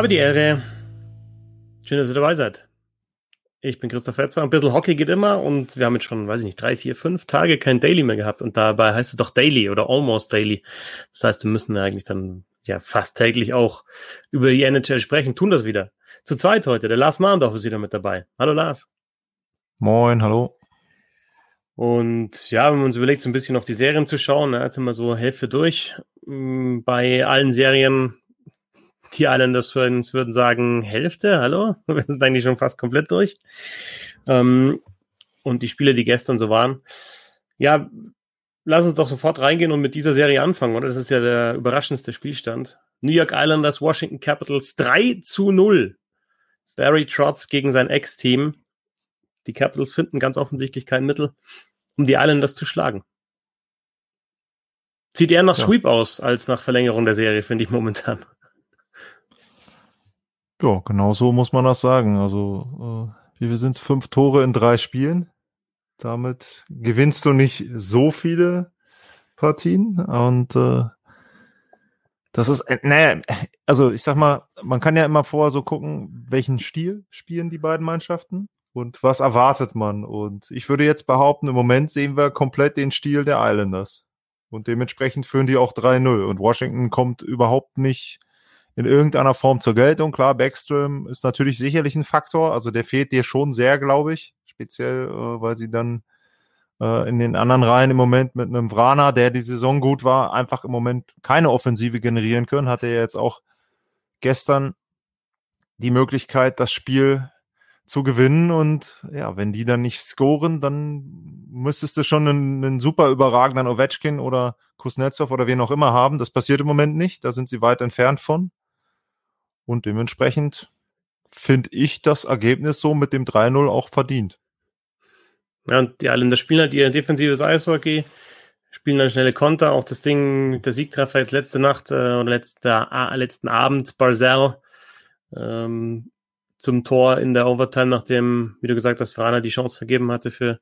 Habe die Ehre. Schön, dass ihr dabei seid. Ich bin Christoph Fetzer. Ein bisschen Hockey geht immer und wir haben jetzt schon, weiß ich nicht, drei, vier, fünf Tage kein Daily mehr gehabt und dabei heißt es doch Daily oder Almost Daily. Das heißt, wir müssen eigentlich dann ja fast täglich auch über die NHL sprechen, tun das wieder. Zu zweit heute. Der Lars Mahndorf ist wieder mit dabei. Hallo Lars. Moin, hallo. Und ja, wenn man uns überlegt, so ein bisschen auf die Serien zu schauen, ne, jetzt sind wir so Hälfte durch. Mm, bei allen Serien die Islanders Fans würden sagen, Hälfte, hallo? Wir sind eigentlich schon fast komplett durch. Ähm, und die Spiele, die gestern so waren. Ja, lass uns doch sofort reingehen und mit dieser Serie anfangen, oder? Das ist ja der überraschendste Spielstand. New York Islanders, Washington Capitals 3 zu 0. Barry Trotz gegen sein Ex-Team. Die Capitals finden ganz offensichtlich kein Mittel, um die Islanders zu schlagen. Sieht eher nach ja. Sweep aus als nach Verlängerung der Serie, finde ich momentan. Ja, genau so muss man das sagen. Also, äh, wie viel sind es? Fünf Tore in drei Spielen. Damit gewinnst du nicht so viele Partien. Und äh, das ist, äh, naja, also ich sag mal, man kann ja immer vorher so gucken, welchen Stil spielen die beiden Mannschaften und was erwartet man. Und ich würde jetzt behaupten, im Moment sehen wir komplett den Stil der Islanders. Und dementsprechend führen die auch 3-0. Und Washington kommt überhaupt nicht in irgendeiner Form zur Geltung. Klar, Backstrom ist natürlich sicherlich ein Faktor. Also der fehlt dir schon sehr, glaube ich. Speziell, äh, weil sie dann äh, in den anderen Reihen im Moment mit einem Vrana, der die Saison gut war, einfach im Moment keine Offensive generieren können. Hatte er jetzt auch gestern die Möglichkeit, das Spiel zu gewinnen. Und ja, wenn die dann nicht scoren, dann müsstest du schon einen, einen super überragenden Ovechkin oder Kuznetsov oder wen auch immer haben. Das passiert im Moment nicht. Da sind sie weit entfernt von. Und dementsprechend finde ich das Ergebnis so mit dem 3-0 auch verdient. Ja, und die Isländer spielen halt ihr defensives Eishockey, spielen dann schnelle Konter. Auch das Ding, der Siegtreffer jetzt letzte Nacht äh, oder letzte, äh, letzten Abend, Barzell ähm, zum Tor in der Overtime, nachdem, wie du gesagt hast, Frana die Chance vergeben hatte für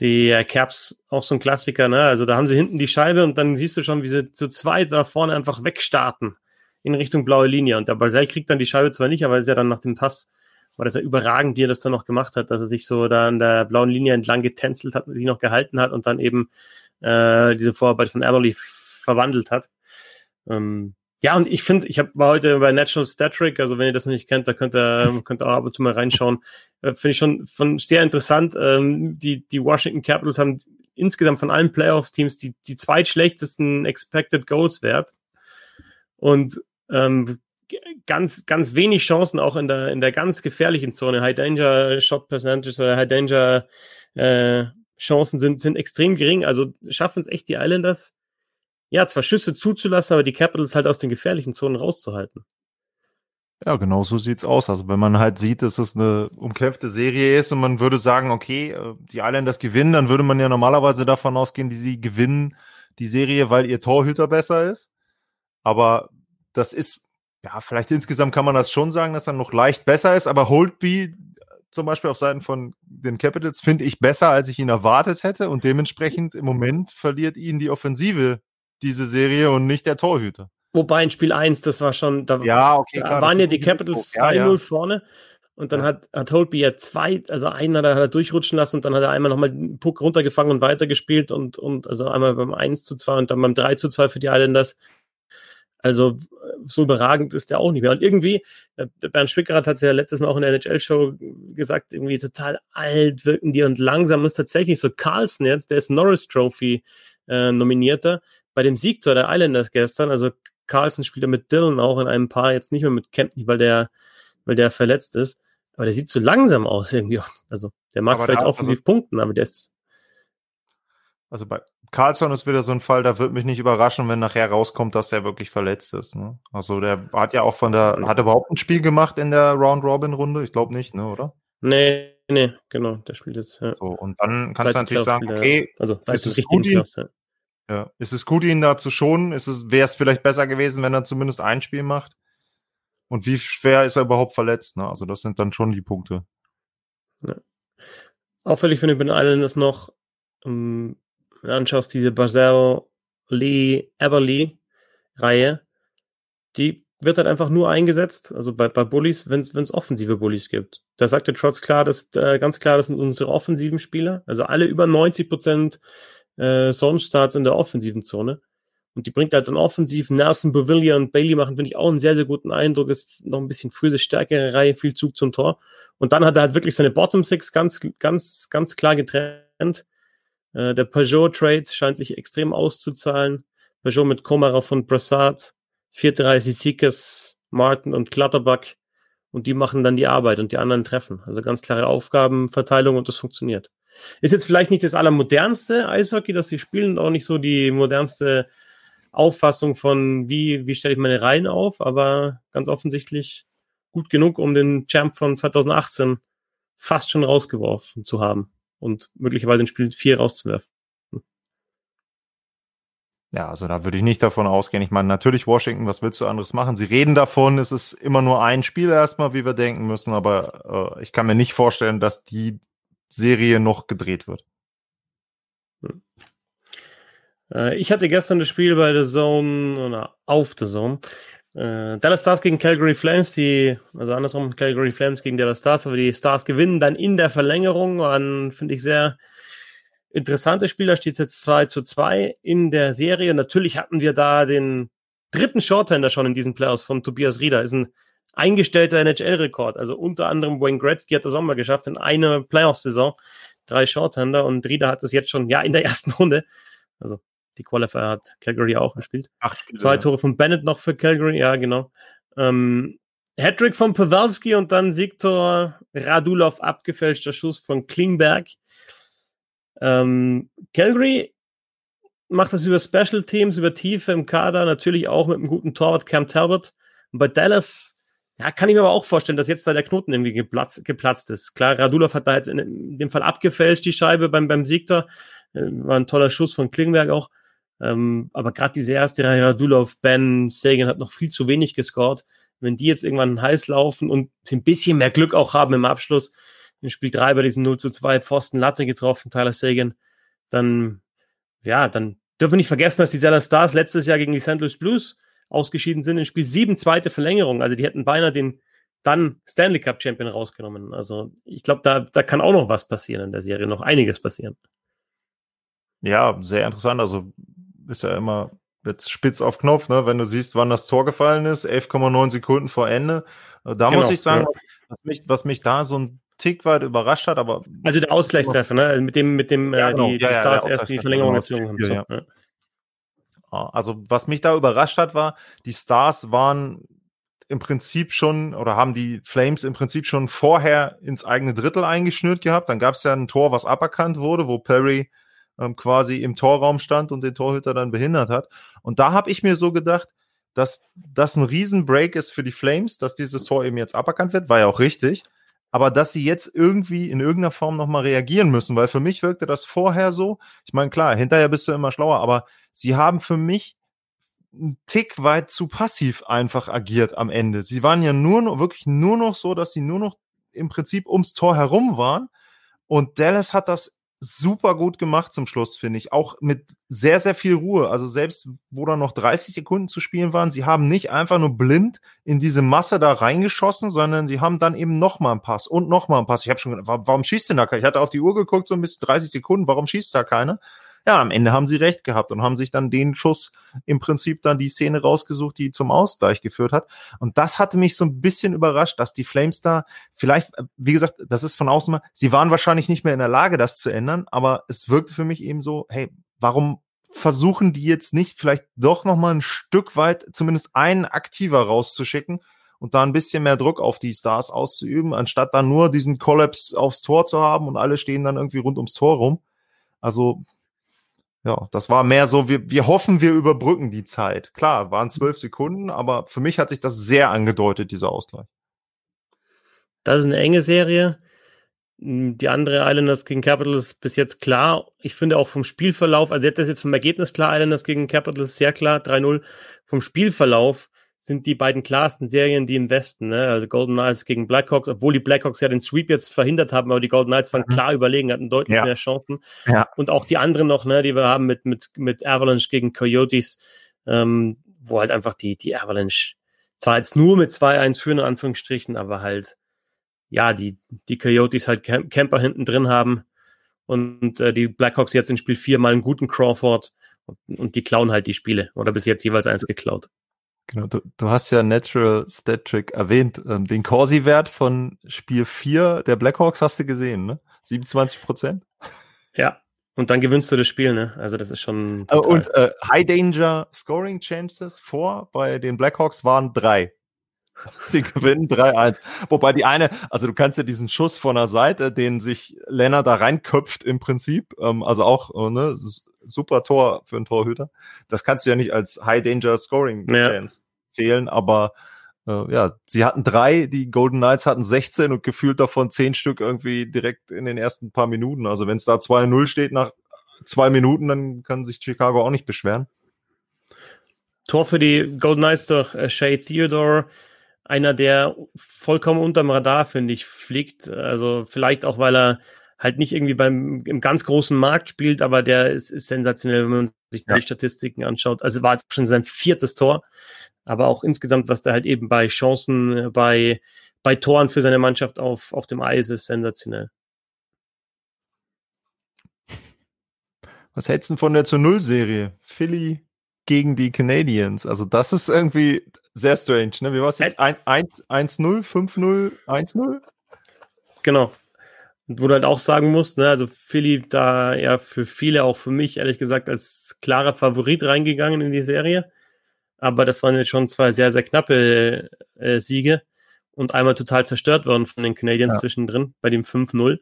die äh, Caps, auch so ein Klassiker. Ne? Also da haben sie hinten die Scheibe und dann siehst du schon, wie sie zu zweit da vorne einfach wegstarten in Richtung blaue Linie. Und der Basel kriegt dann die Scheibe zwar nicht, aber ist ja dann nach dem Pass, war das ja überragend, wie er das dann noch gemacht hat, dass er sich so da an der blauen Linie entlang getänzelt hat, sich noch gehalten hat und dann eben äh, diese Vorarbeit von Everly verwandelt hat. Ähm, ja, und ich finde, ich hab, war heute bei National Stat Trick, also wenn ihr das nicht kennt, da könnt ihr, könnt ihr auch ab und zu mal reinschauen. Äh, finde ich schon von sehr interessant. Ähm, die, die Washington Capitals haben insgesamt von allen Playoffs-Teams die, die zweitschlechtesten Expected Goals wert. Und ähm, ganz, ganz wenig Chancen auch in der, in der ganz gefährlichen Zone. High Danger Shot Percentage oder High Danger äh, Chancen sind, sind extrem gering. Also schaffen es echt die Islanders, ja, zwar Schüsse zuzulassen, aber die Capitals halt aus den gefährlichen Zonen rauszuhalten. Ja, genau so sieht's aus. Also wenn man halt sieht, dass es eine umkämpfte Serie ist und man würde sagen, okay, äh, die Islanders gewinnen, dann würde man ja normalerweise davon ausgehen, die sie gewinnen die Serie, weil ihr Torhüter besser ist. Aber das ist, ja, vielleicht insgesamt kann man das schon sagen, dass er noch leicht besser ist, aber Holtby zum Beispiel auf Seiten von den Capitals finde ich besser, als ich ihn erwartet hätte und dementsprechend im Moment verliert ihn die Offensive diese Serie und nicht der Torhüter. Wobei in Spiel 1, das war schon, da, ja, okay, da waren ja die Capitals 2-0 ja, ja. vorne und dann hat, hat Holtby ja zwei, also einen hat er, hat er durchrutschen lassen und dann hat er einmal nochmal den Puck runtergefangen und weitergespielt und, und also einmal beim 1 zu 2 und dann beim 3 zu 2 für die Islanders. Also so überragend ist der auch nicht mehr. Und irgendwie, äh, Bernd Spickerath hat es ja letztes Mal auch in der NHL-Show gesagt, irgendwie total alt wirken die und langsam ist tatsächlich so Carlson jetzt, der ist Norris Trophy äh, nominierter bei dem Siegtor der Islanders gestern. Also Carlson spielt ja mit Dylan auch in einem Paar, jetzt nicht mehr mit Kempney, weil der, weil der verletzt ist. Aber der sieht so langsam aus irgendwie. Also der mag aber vielleicht da, offensiv also, punkten, aber der ist. Also bei, Carlson ist wieder so ein Fall, da wird mich nicht überraschen, wenn nachher rauskommt, dass er wirklich verletzt ist. Ne? Also der hat ja auch von der, hat er überhaupt ein Spiel gemacht in der Round-Robin-Runde? Ich glaube nicht, ne, oder? Nee, nee, genau, der spielt jetzt. Ja. So, und dann kannst du natürlich sagen, okay, also ist es gut, ihn, ja. ja. ist es gut, ihn da zu schonen? Ist es, wäre es vielleicht besser gewesen, wenn er zumindest ein Spiel macht? Und wie schwer ist er überhaupt verletzt? Ne? Also das sind dann schon die Punkte. Ja. Auffällig finde ich bei den Islanders noch, ähm, anschaust, diese Basel Lee Everly Reihe, die wird halt einfach nur eingesetzt, also bei, bei Bullies, wenn es offensive Bullies gibt. Da sagt der Trotz klar, dass, äh, ganz klar, das sind unsere offensiven Spieler. Also alle über 90 Prozent äh, Zone-Starts in der offensiven Zone. Und die bringt halt dann offensiv. Nelson, Bavilla und Bailey machen, finde ich, auch einen sehr, sehr guten Eindruck. Ist noch ein bisschen frühe, stärkere Reihe, viel Zug zum Tor. Und dann hat er halt wirklich seine Bottom Six ganz, ganz, ganz klar getrennt. Äh, der Peugeot-Trade scheint sich extrem auszuzahlen. Peugeot mit Komarov und Brassard, vierte Reihe Sizikas, Martin und Klatterback. Und die machen dann die Arbeit und die anderen treffen. Also ganz klare Aufgabenverteilung und das funktioniert. Ist jetzt vielleicht nicht das allermodernste Eishockey, das sie spielen, auch nicht so die modernste Auffassung von, wie, wie stelle ich meine Reihen auf, aber ganz offensichtlich gut genug, um den Champ von 2018 fast schon rausgeworfen zu haben und möglicherweise in Spiel 4 rauszuwerfen. Ja, also da würde ich nicht davon ausgehen. Ich meine, natürlich Washington, was willst du anderes machen? Sie reden davon, es ist immer nur ein Spiel erstmal, wie wir denken müssen, aber äh, ich kann mir nicht vorstellen, dass die Serie noch gedreht wird. Hm. Äh, ich hatte gestern das Spiel bei der Zone oder auf der Zone. Äh, Dallas Stars gegen Calgary Flames, die, also andersrum, Calgary Flames gegen Dallas Stars, aber die Stars gewinnen dann in der Verlängerung, waren, finde ich, sehr interessante Spiel. Da steht jetzt 2 zu 2 in der Serie. Natürlich hatten wir da den dritten Shorthander schon in diesen Playoffs von Tobias Rieder. Ist ein eingestellter NHL-Rekord. Also unter anderem Wayne Gretzky hat das auch mal geschafft in einer Playoff-Saison. Drei Shorthander und Rieder hat es jetzt schon, ja, in der ersten Runde. Also die Qualifier hat Calgary auch gespielt. Acht Spiele, Zwei Tore von Bennett noch für Calgary, ja, genau. Ähm, Hattrick von Pawelski und dann Siktor Radulov abgefälschter Schuss von Klingberg. Ähm, Calgary macht das über Special Teams, über Tiefe im Kader, natürlich auch mit einem guten Torwart Cam Talbot. Und bei Dallas, ja, kann ich mir aber auch vorstellen, dass jetzt da der Knoten irgendwie geplatzt, geplatzt ist. Klar, Radulov hat da jetzt in, in dem Fall abgefälscht, die Scheibe beim, beim Siegtor. Äh, war ein toller Schuss von Klingberg auch. Ähm, aber gerade diese erste Reihe, Radulov, Ben, Sagan hat noch viel zu wenig gescored. Wenn die jetzt irgendwann heiß laufen und ein bisschen mehr Glück auch haben im Abschluss, in Spiel 3 bei diesem 0 zu 2 Pfosten Latte getroffen, Tyler Sagan, dann, ja, dann dürfen wir nicht vergessen, dass die Dallas Stars letztes Jahr gegen die St. Louis Blues ausgeschieden sind in Spiel 7, zweite Verlängerung. Also die hätten beinahe den dann Stanley Cup Champion rausgenommen. Also ich glaube, da, da kann auch noch was passieren in der Serie, noch einiges passieren. Ja, sehr interessant. Also ist ja immer jetzt spitz auf Knopf, ne? wenn du siehst, wann das Tor gefallen ist, 11,9 Sekunden vor Ende. Äh, da genau, muss ich sagen, ja. was, mich, was mich da so ein Tick weit überrascht hat, aber. Also der Ausgleichstreffer, ne? Mit dem, mit dem ja, äh, genau. die, die ja, Stars erst die Verlängerung erzwungen haben. So. Ja. Also, was mich da überrascht hat, war, die Stars waren im Prinzip schon oder haben die Flames im Prinzip schon vorher ins eigene Drittel eingeschnürt gehabt. Dann gab es ja ein Tor, was aberkannt wurde, wo Perry ähm, quasi im Torraum stand und den Torhüter dann behindert hat. Und da habe ich mir so gedacht, dass das ein Riesenbreak ist für die Flames, dass dieses Tor eben jetzt aberkannt wird, war ja auch richtig. Aber dass sie jetzt irgendwie in irgendeiner Form nochmal reagieren müssen, weil für mich wirkte das vorher so. Ich meine, klar, hinterher bist du immer schlauer, aber sie haben für mich einen Tick weit zu passiv einfach agiert am Ende. Sie waren ja nur noch, wirklich nur noch so, dass sie nur noch im Prinzip ums Tor herum waren. Und Dallas hat das super gut gemacht zum Schluss, finde ich. Auch mit sehr, sehr viel Ruhe. Also selbst wo da noch 30 Sekunden zu spielen waren, sie haben nicht einfach nur blind in diese Masse da reingeschossen, sondern sie haben dann eben nochmal einen Pass und nochmal einen Pass. Ich habe schon gedacht, warum schießt denn da keiner? Ich hatte auf die Uhr geguckt, so bis 30 Sekunden, warum schießt da keiner? Ja, am Ende haben sie recht gehabt und haben sich dann den Schuss im Prinzip dann die Szene rausgesucht, die zum Ausgleich geführt hat. Und das hatte mich so ein bisschen überrascht, dass die Flames da vielleicht, wie gesagt, das ist von außen mal, sie waren wahrscheinlich nicht mehr in der Lage, das zu ändern, aber es wirkte für mich eben so, hey, warum versuchen die jetzt nicht vielleicht doch noch mal ein Stück weit zumindest einen aktiver rauszuschicken und da ein bisschen mehr Druck auf die Stars auszuüben, anstatt dann nur diesen Collapse aufs Tor zu haben und alle stehen dann irgendwie rund ums Tor rum. Also ja, das war mehr so, wir, wir hoffen, wir überbrücken die Zeit. Klar, waren zwölf Sekunden, aber für mich hat sich das sehr angedeutet, dieser Ausgleich. Das ist eine enge Serie. Hm, die andere Islanders gegen Capitals bis jetzt klar. Ich finde auch vom Spielverlauf, also jetzt ist jetzt vom Ergebnis klar, Islanders gegen Capitals sehr klar, 3-0. Vom Spielverlauf sind die beiden klarsten Serien die im Westen. Ne? Also Golden Knights gegen Blackhawks, obwohl die Blackhawks ja den Sweep jetzt verhindert haben, aber die Golden Knights waren mhm. klar überlegen, hatten deutlich ja. mehr Chancen. Ja. Und auch die anderen noch, ne, die wir haben mit, mit, mit Avalanche gegen Coyotes, ähm, wo halt einfach die, die Avalanche zwar jetzt nur mit 2-1 führen, in Anführungsstrichen, aber halt, ja, die, die Coyotes halt Camper hinten drin haben und äh, die Blackhawks jetzt in Spiel 4 mal einen guten Crawford und, und die klauen halt die Spiele oder bis jetzt jeweils eins geklaut. Genau, du, du hast ja Natural Stat Trick erwähnt. Ähm, den Corsi-Wert von Spiel 4 der Blackhawks hast du gesehen, ne? 27 Prozent? Ja, und dann gewinnst du das Spiel, ne? Also das ist schon. Total. Und äh, High Danger Scoring Chances vor bei den Blackhawks waren drei. Sie gewinnen 3-1. Wobei die eine, also du kannst ja diesen Schuss von der Seite, den sich Lennart da reinköpft im Prinzip, ähm, also auch äh, ne, super Tor für einen Torhüter. Das kannst du ja nicht als High Danger Scoring Chance ja. zählen, aber äh, ja, sie hatten drei, die Golden Knights hatten 16 und gefühlt davon zehn Stück irgendwie direkt in den ersten paar Minuten. Also wenn es da 2-0 steht nach zwei Minuten, dann kann sich Chicago auch nicht beschweren. Tor für die Golden Knights durch äh, Shay Theodore. Einer, der vollkommen unterm Radar, finde ich, fliegt. Also vielleicht auch, weil er halt nicht irgendwie beim im ganz großen Markt spielt, aber der ist, ist sensationell, wenn man sich ja. die Statistiken anschaut. Also war jetzt schon sein viertes Tor, aber auch insgesamt, was der halt eben bei Chancen, bei, bei Toren für seine Mannschaft auf, auf dem Eis ist, sensationell. Was hältst du von der zu Null-Serie? Philly gegen die Canadiens. Also das ist irgendwie sehr strange. Ne? Wie war es jetzt? 1-0, 5-0, 1-0? Genau. Und wo du halt auch sagen musst, ne, also Philly da ja für viele, auch für mich, ehrlich gesagt, als klarer Favorit reingegangen in die Serie. Aber das waren jetzt schon zwei sehr, sehr knappe äh, Siege und einmal total zerstört worden von den Canadiens ja. zwischendrin bei dem 5-0.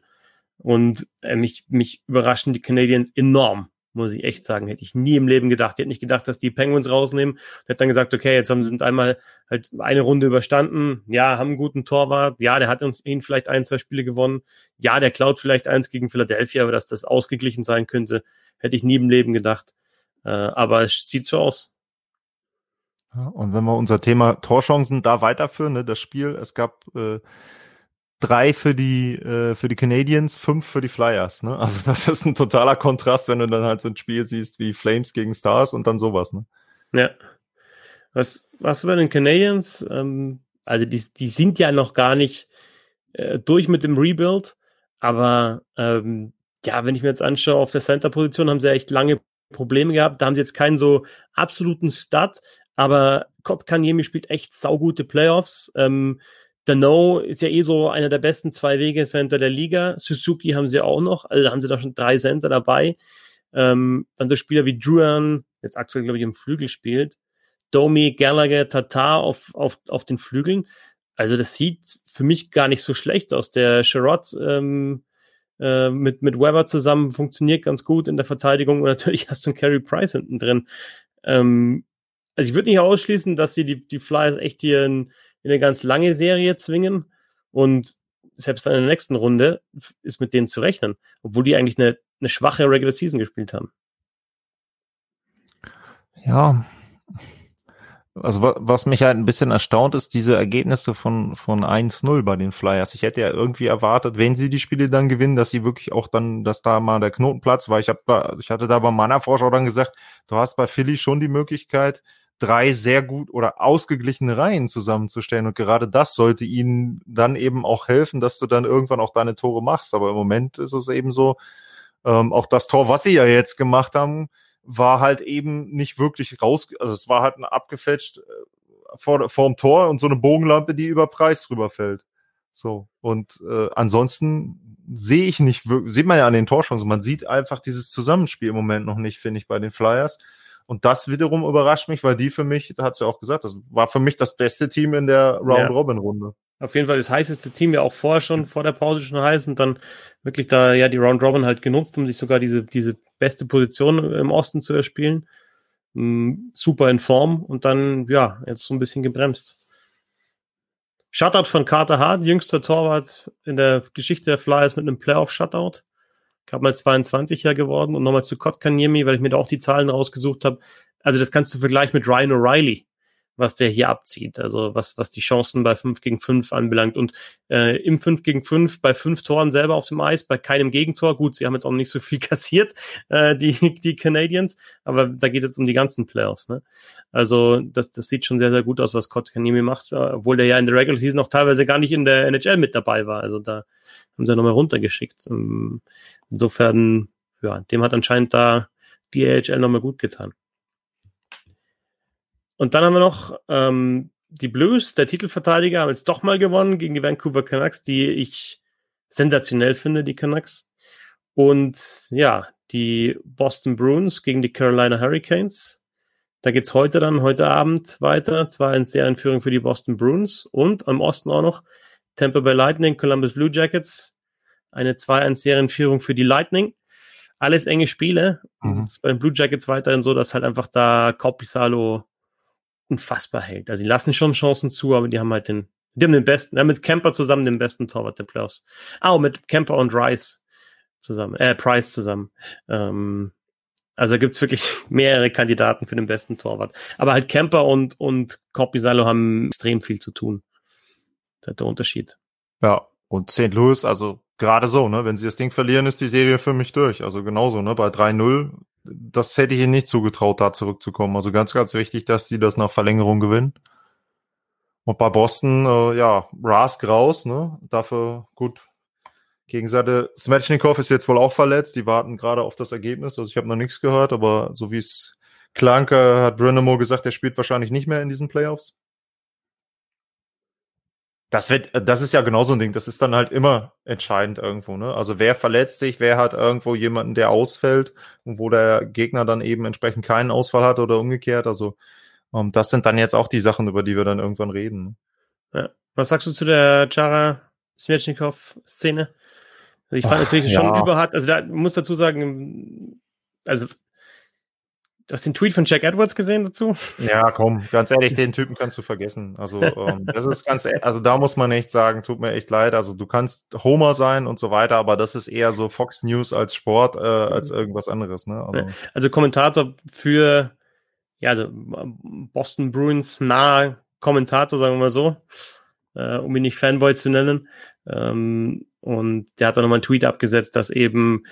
Und äh, mich, mich überraschen die Canadiens enorm muss ich echt sagen. Hätte ich nie im Leben gedacht. Ich hätte nicht gedacht, dass die Penguins rausnehmen. Ich hätte dann gesagt, okay, jetzt haben sie einmal halt eine Runde überstanden. Ja, haben einen guten Torwart. Ja, der hat uns ihn vielleicht ein, zwei Spiele gewonnen. Ja, der klaut vielleicht eins gegen Philadelphia, aber dass das ausgeglichen sein könnte, hätte ich nie im Leben gedacht. Äh, aber es sieht so aus. und wenn wir unser Thema Torchancen da weiterführen, ne, das Spiel, es gab äh, drei für die, äh, für die Canadiens, fünf für die Flyers. Ne? Also das ist ein totaler Kontrast, wenn du dann halt so ein Spiel siehst wie Flames gegen Stars und dann sowas. Ne? Ja. Was, was bei den Canadiens? Ähm, also die, die sind ja noch gar nicht äh, durch mit dem Rebuild, aber ähm, ja, wenn ich mir jetzt anschaue, auf der Center-Position haben sie echt lange Probleme gehabt. Da haben sie jetzt keinen so absoluten Stud, aber Kotkaniemi spielt echt saugute Playoffs. Ähm, Dano ist ja eh so einer der besten zwei Wege Center der Liga. Suzuki haben sie auch noch, also haben sie da schon drei Center dabei. Ähm, dann der Spieler wie Druan, jetzt aktuell glaube ich im Flügel spielt. Domi, Gallagher, Tatar auf, auf, auf den Flügeln. Also das sieht für mich gar nicht so schlecht aus. Der Sherrod ähm, äh, mit, mit Weber zusammen funktioniert ganz gut in der Verteidigung und natürlich hast du einen Carey Price hinten drin. Ähm, also ich würde nicht ausschließen, dass sie die, die Flyers echt hier ein in eine ganz lange Serie zwingen und selbst dann in der nächsten Runde ist mit denen zu rechnen, obwohl die eigentlich eine, eine schwache Regular Season gespielt haben. Ja, also was mich halt ein bisschen erstaunt ist, diese Ergebnisse von, von 1-0 bei den Flyers. Ich hätte ja irgendwie erwartet, wenn sie die Spiele dann gewinnen, dass sie wirklich auch dann, dass da mal der Knotenplatz war. Ich, hab, ich hatte da bei meiner Vorschau dann gesagt, du hast bei Philly schon die Möglichkeit, drei sehr gut oder ausgeglichene Reihen zusammenzustellen. Und gerade das sollte ihnen dann eben auch helfen, dass du dann irgendwann auch deine Tore machst. Aber im Moment ist es eben so, ähm, auch das Tor, was sie ja jetzt gemacht haben, war halt eben nicht wirklich raus, also es war halt abgefälscht äh, vor, vor dem Tor und so eine Bogenlampe, die über Preis drüber fällt. So. Und äh, ansonsten sehe ich nicht, sieht man ja an den Torchancen, man sieht einfach dieses Zusammenspiel im Moment noch nicht, finde ich, bei den Flyers. Und das wiederum überrascht mich, weil die für mich, da hat sie ja auch gesagt, das war für mich das beste Team in der Round-Robin-Runde. Auf jeden Fall das heißeste Team, ja auch vorher schon, vor der Pause schon heiß und dann wirklich da ja die Round-Robin halt genutzt, um sich sogar diese, diese beste Position im Osten zu erspielen. Mm, super in Form und dann, ja, jetzt so ein bisschen gebremst. Shutout von Carter Hart, jüngster Torwart in der Geschichte der Flyers mit einem Playoff-Shutout gerade mal 22er geworden und nochmal zu Kotkaniemi, weil ich mir da auch die Zahlen rausgesucht habe. Also das kannst du vergleichen mit Ryan O'Reilly. Was der hier abzieht. Also was, was die Chancen bei 5 gegen 5 anbelangt. Und äh, im 5 gegen 5 bei fünf Toren selber auf dem Eis, bei keinem Gegentor. Gut, sie haben jetzt auch nicht so viel kassiert, äh, die, die Canadiens, aber da geht es um die ganzen Playoffs. Ne? Also das, das sieht schon sehr, sehr gut aus, was Kotkaniemi macht, äh, obwohl der ja in der Regular Season auch teilweise gar nicht in der NHL mit dabei war. Also da haben sie nochmal runtergeschickt. Ähm, insofern, ja, dem hat anscheinend da die AHL nochmal gut getan. Und dann haben wir noch ähm, die Blues, der Titelverteidiger, haben jetzt doch mal gewonnen gegen die Vancouver Canucks, die ich sensationell finde, die Canucks. Und ja, die Boston Bruins gegen die Carolina Hurricanes. Da geht's heute dann, heute Abend weiter. Zwar in Serienführung für die Boston Bruins und am Osten auch noch Tampa Bay Lightning, Columbus Blue Jackets. Eine 2-1-Serienführung für die Lightning. Alles enge Spiele. Mhm. bei den Blue Jackets weiterhin so, dass halt einfach da Kopisalo unfassbar hält. Also die lassen schon Chancen zu, aber die haben halt den, die haben den besten, ja, mit Camper zusammen den besten Torwart der Playoffs. Ah, und mit Camper und Rice zusammen, äh, Price zusammen. Ähm, also gibt's wirklich mehrere Kandidaten für den besten Torwart. Aber halt Camper und, und Corpisalo haben extrem viel zu tun. Das ist der Unterschied. Ja, und St. Louis, also gerade so, ne? Wenn sie das Ding verlieren, ist die Serie für mich durch. Also genauso, ne? Bei 3-0 das hätte ich ihnen nicht zugetraut, da zurückzukommen. Also ganz, ganz wichtig, dass die das nach Verlängerung gewinnen. Und bei Boston, äh, ja, Rask raus, ne? Dafür gut. Gegenseite, Smetchnikov ist jetzt wohl auch verletzt. Die warten gerade auf das Ergebnis. Also ich habe noch nichts gehört, aber so wie es klang, hat Brennamo gesagt, er spielt wahrscheinlich nicht mehr in diesen Playoffs. Das wird, das ist ja genauso ein Ding. Das ist dann halt immer entscheidend irgendwo, ne? Also wer verletzt sich, wer hat irgendwo jemanden, der ausfällt und wo der Gegner dann eben entsprechend keinen Ausfall hat oder umgekehrt. Also ähm, das sind dann jetzt auch die Sachen, über die wir dann irgendwann reden. Ne? Ja. Was sagst du zu der Chara Svechnikov-Szene? Also ich fand Ach, natürlich ja. schon überhart. Also da muss dazu sagen, also hast den Tweet von Jack Edwards gesehen dazu? Ja, komm, ganz ehrlich, den Typen kannst du vergessen. Also, ähm, das ist ganz, e-, also da muss man echt sagen, tut mir echt leid. Also, du kannst Homer sein und so weiter, aber das ist eher so Fox News als Sport, äh, als irgendwas anderes, ne? Also, also Kommentator für, ja, also Boston Bruins nahe Kommentator, sagen wir mal so, äh, um ihn nicht Fanboy zu nennen. Ähm, und der hat dann nochmal einen Tweet abgesetzt, dass eben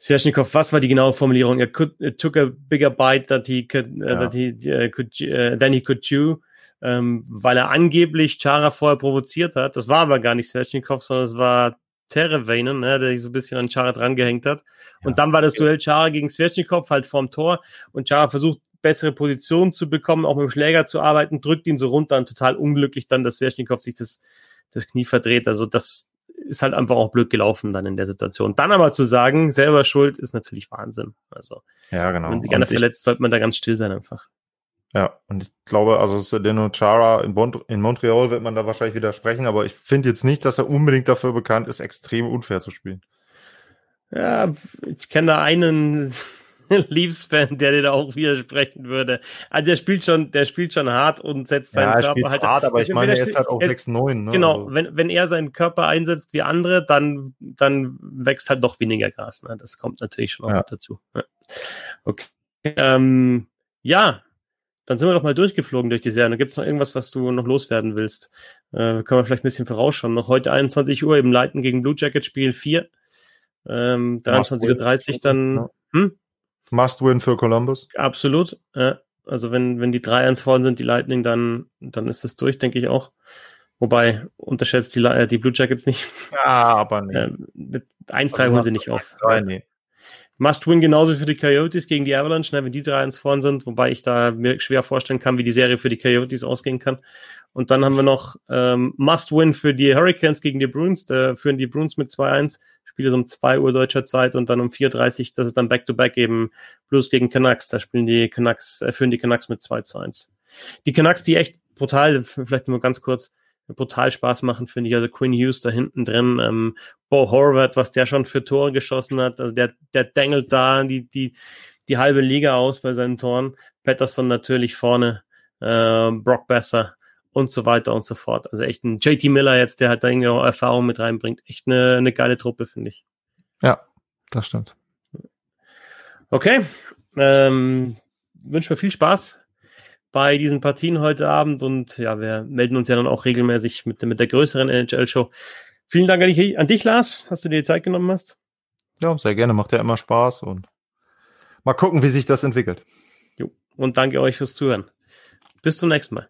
Sveshnikov, was war die genaue Formulierung? Er could, it took a bigger bite that he could, uh, that he uh, could uh, than he could chew, ähm, weil er angeblich Chara vorher provoziert hat. Das war aber gar nicht Sveshnikov, sondern es war Terevainen, ne, der sich so ein bisschen an Chara drangehängt hat. Und ja. dann war das Duell Chara gegen Sveshnikov halt vorm Tor und Chara versucht bessere Positionen zu bekommen, auch mit dem Schläger zu arbeiten, drückt ihn so runter und total unglücklich dann, dass Sveshnikov sich das, das Knie verdreht. Also das, ist halt einfach auch blöd gelaufen dann in der Situation. Dann aber zu sagen, selber schuld, ist natürlich Wahnsinn. Also, ja, genau. wenn sich einer verletzt, sollte man da ganz still sein einfach. Ja, und ich glaube, also Sedeno Chara in, bon in Montreal wird man da wahrscheinlich widersprechen, aber ich finde jetzt nicht, dass er unbedingt dafür bekannt ist, extrem unfair zu spielen. Ja, ich kenne da einen, Leafs-Fan, der dir da auch widersprechen würde. Also der spielt schon, der spielt schon hart und setzt seinen ja, er Körper spielt halt. Hart, aber ich meine, er ist halt auch 6-9. Ne? Genau, also. wenn, wenn er seinen Körper einsetzt wie andere, dann, dann wächst halt doch weniger Gras. Ne? Das kommt natürlich schon auch ja. dazu. Ja. Okay. Ähm, ja, dann sind wir doch mal durchgeflogen durch die Serie. Gibt es noch irgendwas, was du noch loswerden willst? Äh, können wir vielleicht ein bisschen vorausschauen. Noch heute 21 Uhr im Leiten gegen Blue Jacket Spiel 4. Ähm, 23.30 Uhr dann. Hm? Must-win für Columbus. Absolut. Ja. Also wenn, wenn die 3-1 vorne sind, die Lightning, dann, dann ist das durch, denke ich auch. Wobei, unterschätzt die, äh, die Blue Jackets nicht. Ja, aber nee. Äh, mit 1-3 also holen sie nicht auf. 3, nee. Must-win genauso für die Coyotes gegen die Avalanche, ne, wenn die 3-1 vorne sind, wobei ich da mir schwer vorstellen kann, wie die Serie für die Coyotes ausgehen kann. Und dann haben wir noch ähm, Must-win für die Hurricanes gegen die Bruins. Da führen die Bruins mit 2-1. Spiele so um 2 Uhr deutscher Zeit und dann um 4.30 Uhr, das ist dann Back-to-Back -back eben Blues gegen Canucks. Da spielen die Canucks, äh, führen die Canucks mit 2 zu 1. Die Canucks, die echt brutal, vielleicht nur ganz kurz, brutal Spaß machen, finde ich. Also Quinn Hughes da hinten drin, ähm, Bo Horvath, was der schon für Tore geschossen hat, also der, der dengelt da die, die, die halbe Liga aus bei seinen Toren. Patterson natürlich vorne, äh, Brock Besser und so weiter und so fort. Also echt ein JT Miller jetzt, der halt da irgendwie auch Erfahrung mit reinbringt. Echt eine, eine geile Truppe, finde ich. Ja, das stimmt. Okay. Ähm, wünsche mir viel Spaß bei diesen Partien heute Abend und ja, wir melden uns ja dann auch regelmäßig mit, mit der größeren NHL-Show. Vielen Dank an dich, an dich, Lars, dass du dir die Zeit genommen hast. Ja, sehr gerne, macht ja immer Spaß und mal gucken, wie sich das entwickelt. Jo. Und danke euch fürs Zuhören. Bis zum nächsten Mal.